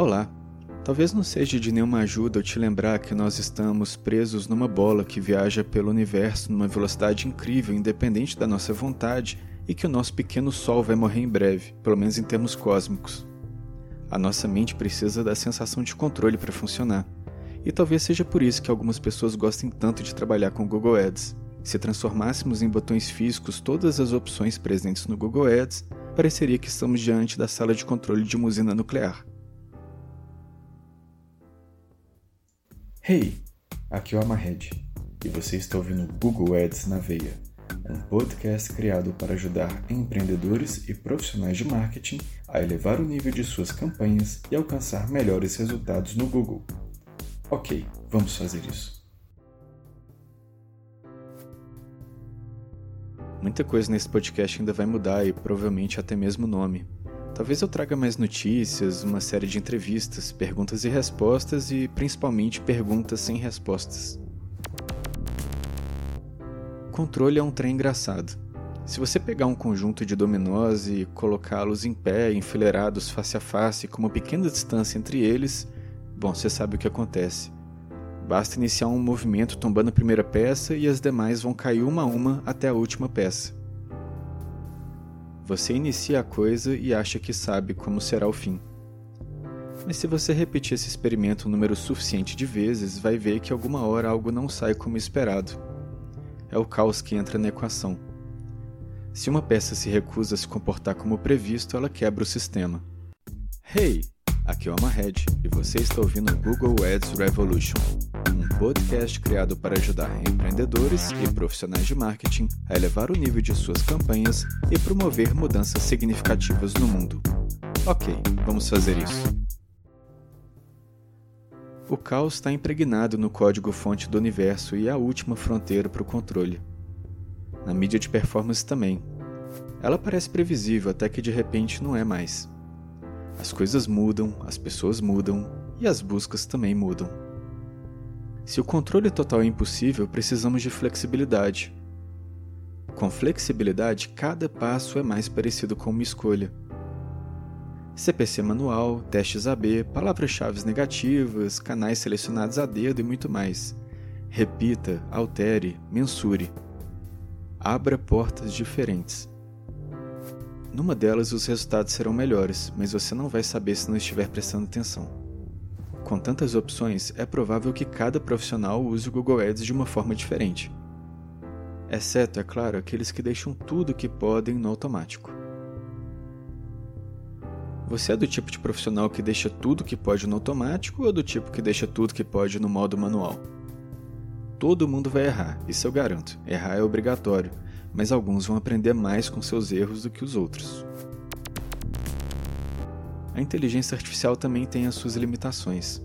Olá! Talvez não seja de nenhuma ajuda eu te lembrar que nós estamos presos numa bola que viaja pelo universo numa velocidade incrível, independente da nossa vontade, e que o nosso pequeno Sol vai morrer em breve, pelo menos em termos cósmicos. A nossa mente precisa da sensação de controle para funcionar. E talvez seja por isso que algumas pessoas gostem tanto de trabalhar com Google Ads. Se transformássemos em botões físicos todas as opções presentes no Google Ads, pareceria que estamos diante da sala de controle de uma usina nuclear. Hey, aqui é o Amahed e você está ouvindo Google Ads na Veia, um podcast criado para ajudar empreendedores e profissionais de marketing a elevar o nível de suas campanhas e alcançar melhores resultados no Google. Ok, vamos fazer isso. Muita coisa nesse podcast ainda vai mudar e provavelmente até mesmo o nome. Talvez eu traga mais notícias, uma série de entrevistas, perguntas e respostas e principalmente perguntas sem respostas. Controle é um trem engraçado. Se você pegar um conjunto de dominós e colocá-los em pé, enfileirados face a face, com uma pequena distância entre eles, bom, você sabe o que acontece. Basta iniciar um movimento tombando a primeira peça e as demais vão cair uma a uma até a última peça. Você inicia a coisa e acha que sabe como será o fim. Mas se você repetir esse experimento um número suficiente de vezes, vai ver que alguma hora algo não sai como esperado. É o caos que entra na equação. Se uma peça se recusa a se comportar como previsto, ela quebra o sistema. Hey! Aqui é o Amahed e você está ouvindo o Google Ads Revolution, podcast criado para ajudar empreendedores e profissionais de marketing a elevar o nível de suas campanhas e promover mudanças significativas no mundo. Ok, vamos fazer isso. O caos está impregnado no código-fonte do universo e é a última fronteira para o controle. Na mídia de performance também. Ela parece previsível até que de repente não é mais. As coisas mudam, as pessoas mudam e as buscas também mudam. Se o controle total é impossível, precisamos de flexibilidade. Com flexibilidade, cada passo é mais parecido com uma escolha. CPC manual, testes AB, palavras-chave negativas, canais selecionados a dedo e muito mais. Repita, altere, mensure. Abra portas diferentes. Numa delas, os resultados serão melhores, mas você não vai saber se não estiver prestando atenção. Com tantas opções, é provável que cada profissional use o Google Ads de uma forma diferente. Exceto, é claro, aqueles que deixam tudo o que podem no automático. Você é do tipo de profissional que deixa tudo que pode no automático ou do tipo que deixa tudo que pode no modo manual? Todo mundo vai errar, isso eu garanto. Errar é obrigatório mas alguns vão aprender mais com seus erros do que os outros. A inteligência artificial também tem as suas limitações.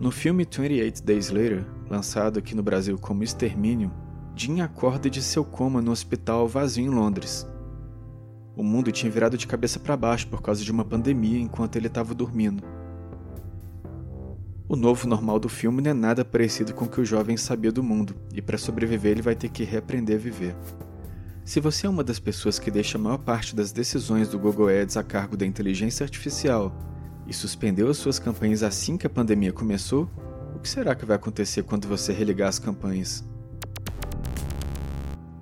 No filme 28 Days Later, lançado aqui no Brasil como Extermínio, Jim acorda de seu coma no hospital vazio em Londres. O mundo tinha virado de cabeça para baixo por causa de uma pandemia enquanto ele estava dormindo. O novo normal do filme não é nada parecido com o que o jovem sabia do mundo, e para sobreviver ele vai ter que reaprender a viver. Se você é uma das pessoas que deixa a maior parte das decisões do Google Ads a cargo da inteligência artificial e suspendeu as suas campanhas assim que a pandemia começou, o que será que vai acontecer quando você religar as campanhas?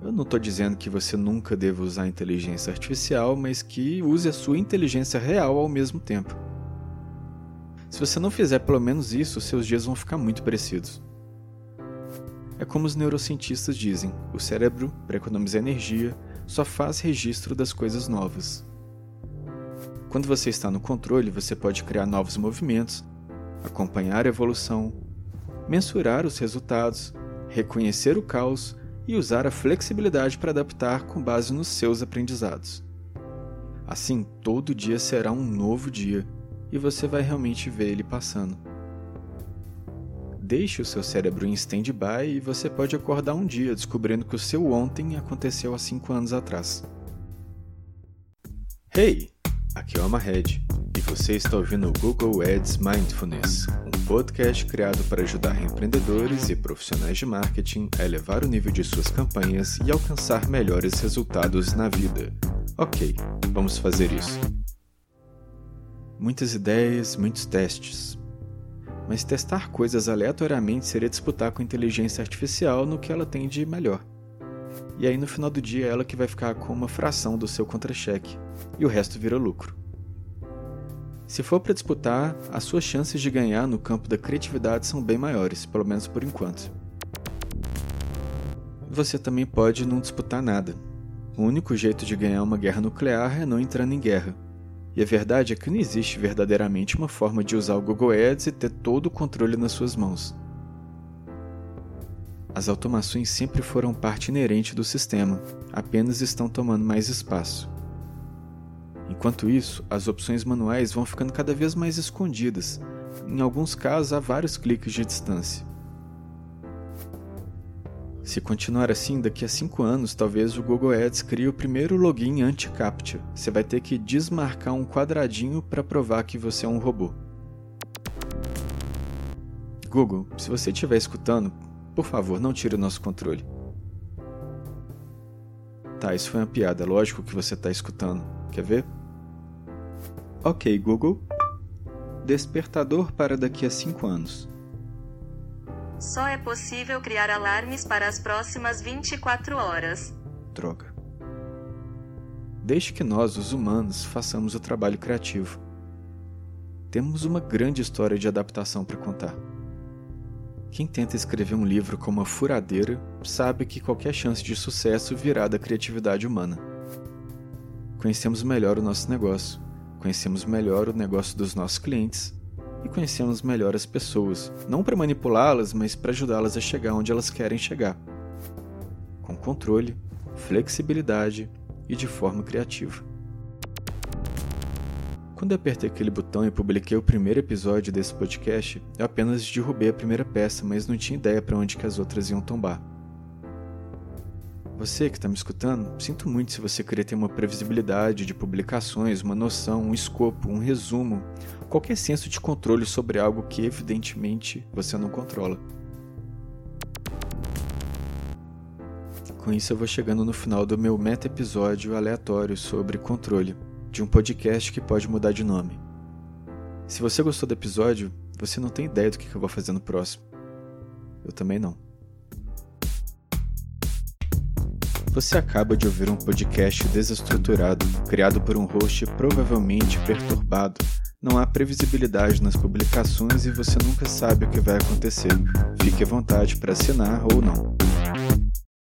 Eu não estou dizendo que você nunca deva usar inteligência artificial, mas que use a sua inteligência real ao mesmo tempo. Se você não fizer pelo menos isso, seus dias vão ficar muito parecidos. É como os neurocientistas dizem: o cérebro, para economizar energia, só faz registro das coisas novas. Quando você está no controle, você pode criar novos movimentos, acompanhar a evolução, mensurar os resultados, reconhecer o caos e usar a flexibilidade para adaptar com base nos seus aprendizados. Assim, todo dia será um novo dia e você vai realmente ver ele passando. Deixe o seu cérebro em stand-by e você pode acordar um dia descobrindo que o seu ontem aconteceu há 5 anos atrás. Hey! Aqui é o Amahed e você está ouvindo o Google Ads Mindfulness, um podcast criado para ajudar empreendedores e profissionais de marketing a elevar o nível de suas campanhas e alcançar melhores resultados na vida. Ok, vamos fazer isso. Muitas ideias, muitos testes. Mas testar coisas aleatoriamente seria disputar com a inteligência artificial no que ela tem de melhor. E aí no final do dia ela que vai ficar com uma fração do seu contra-cheque e o resto vira lucro. Se for para disputar, as suas chances de ganhar no campo da criatividade são bem maiores, pelo menos por enquanto. Você também pode não disputar nada. O único jeito de ganhar uma guerra nuclear é não entrando em guerra. E a verdade é que não existe verdadeiramente uma forma de usar o Google Ads e ter todo o controle nas suas mãos. As automações sempre foram parte inerente do sistema, apenas estão tomando mais espaço. Enquanto isso, as opções manuais vão ficando cada vez mais escondidas, em alguns casos a vários cliques de distância. Se continuar assim, daqui a 5 anos, talvez o Google Ads crie o primeiro login anti-captcha. Você vai ter que desmarcar um quadradinho para provar que você é um robô. Google, se você estiver escutando, por favor, não tire o nosso controle. Tá, isso foi uma piada, lógico que você está escutando. Quer ver? Ok, Google. Despertador para daqui a 5 anos. Só é possível criar alarmes para as próximas 24 horas. Droga. Deixe que nós, os humanos, façamos o trabalho criativo. Temos uma grande história de adaptação para contar. Quem tenta escrever um livro com uma furadeira sabe que qualquer chance de sucesso virá da criatividade humana. Conhecemos melhor o nosso negócio, conhecemos melhor o negócio dos nossos clientes e conhecemos melhor as pessoas, não para manipulá-las, mas para ajudá-las a chegar onde elas querem chegar. Com controle, flexibilidade e de forma criativa. Quando eu apertei aquele botão e publiquei o primeiro episódio desse podcast, eu apenas derrubei a primeira peça, mas não tinha ideia para onde que as outras iam tombar. Você que está me escutando, sinto muito se você queria ter uma previsibilidade de publicações, uma noção, um escopo, um resumo, qualquer senso de controle sobre algo que evidentemente você não controla. Com isso eu vou chegando no final do meu meta episódio aleatório sobre controle, de um podcast que pode mudar de nome. Se você gostou do episódio, você não tem ideia do que eu vou fazer no próximo. Eu também não. Você acaba de ouvir um podcast desestruturado, criado por um host provavelmente perturbado. Não há previsibilidade nas publicações e você nunca sabe o que vai acontecer. Fique à vontade para assinar ou não.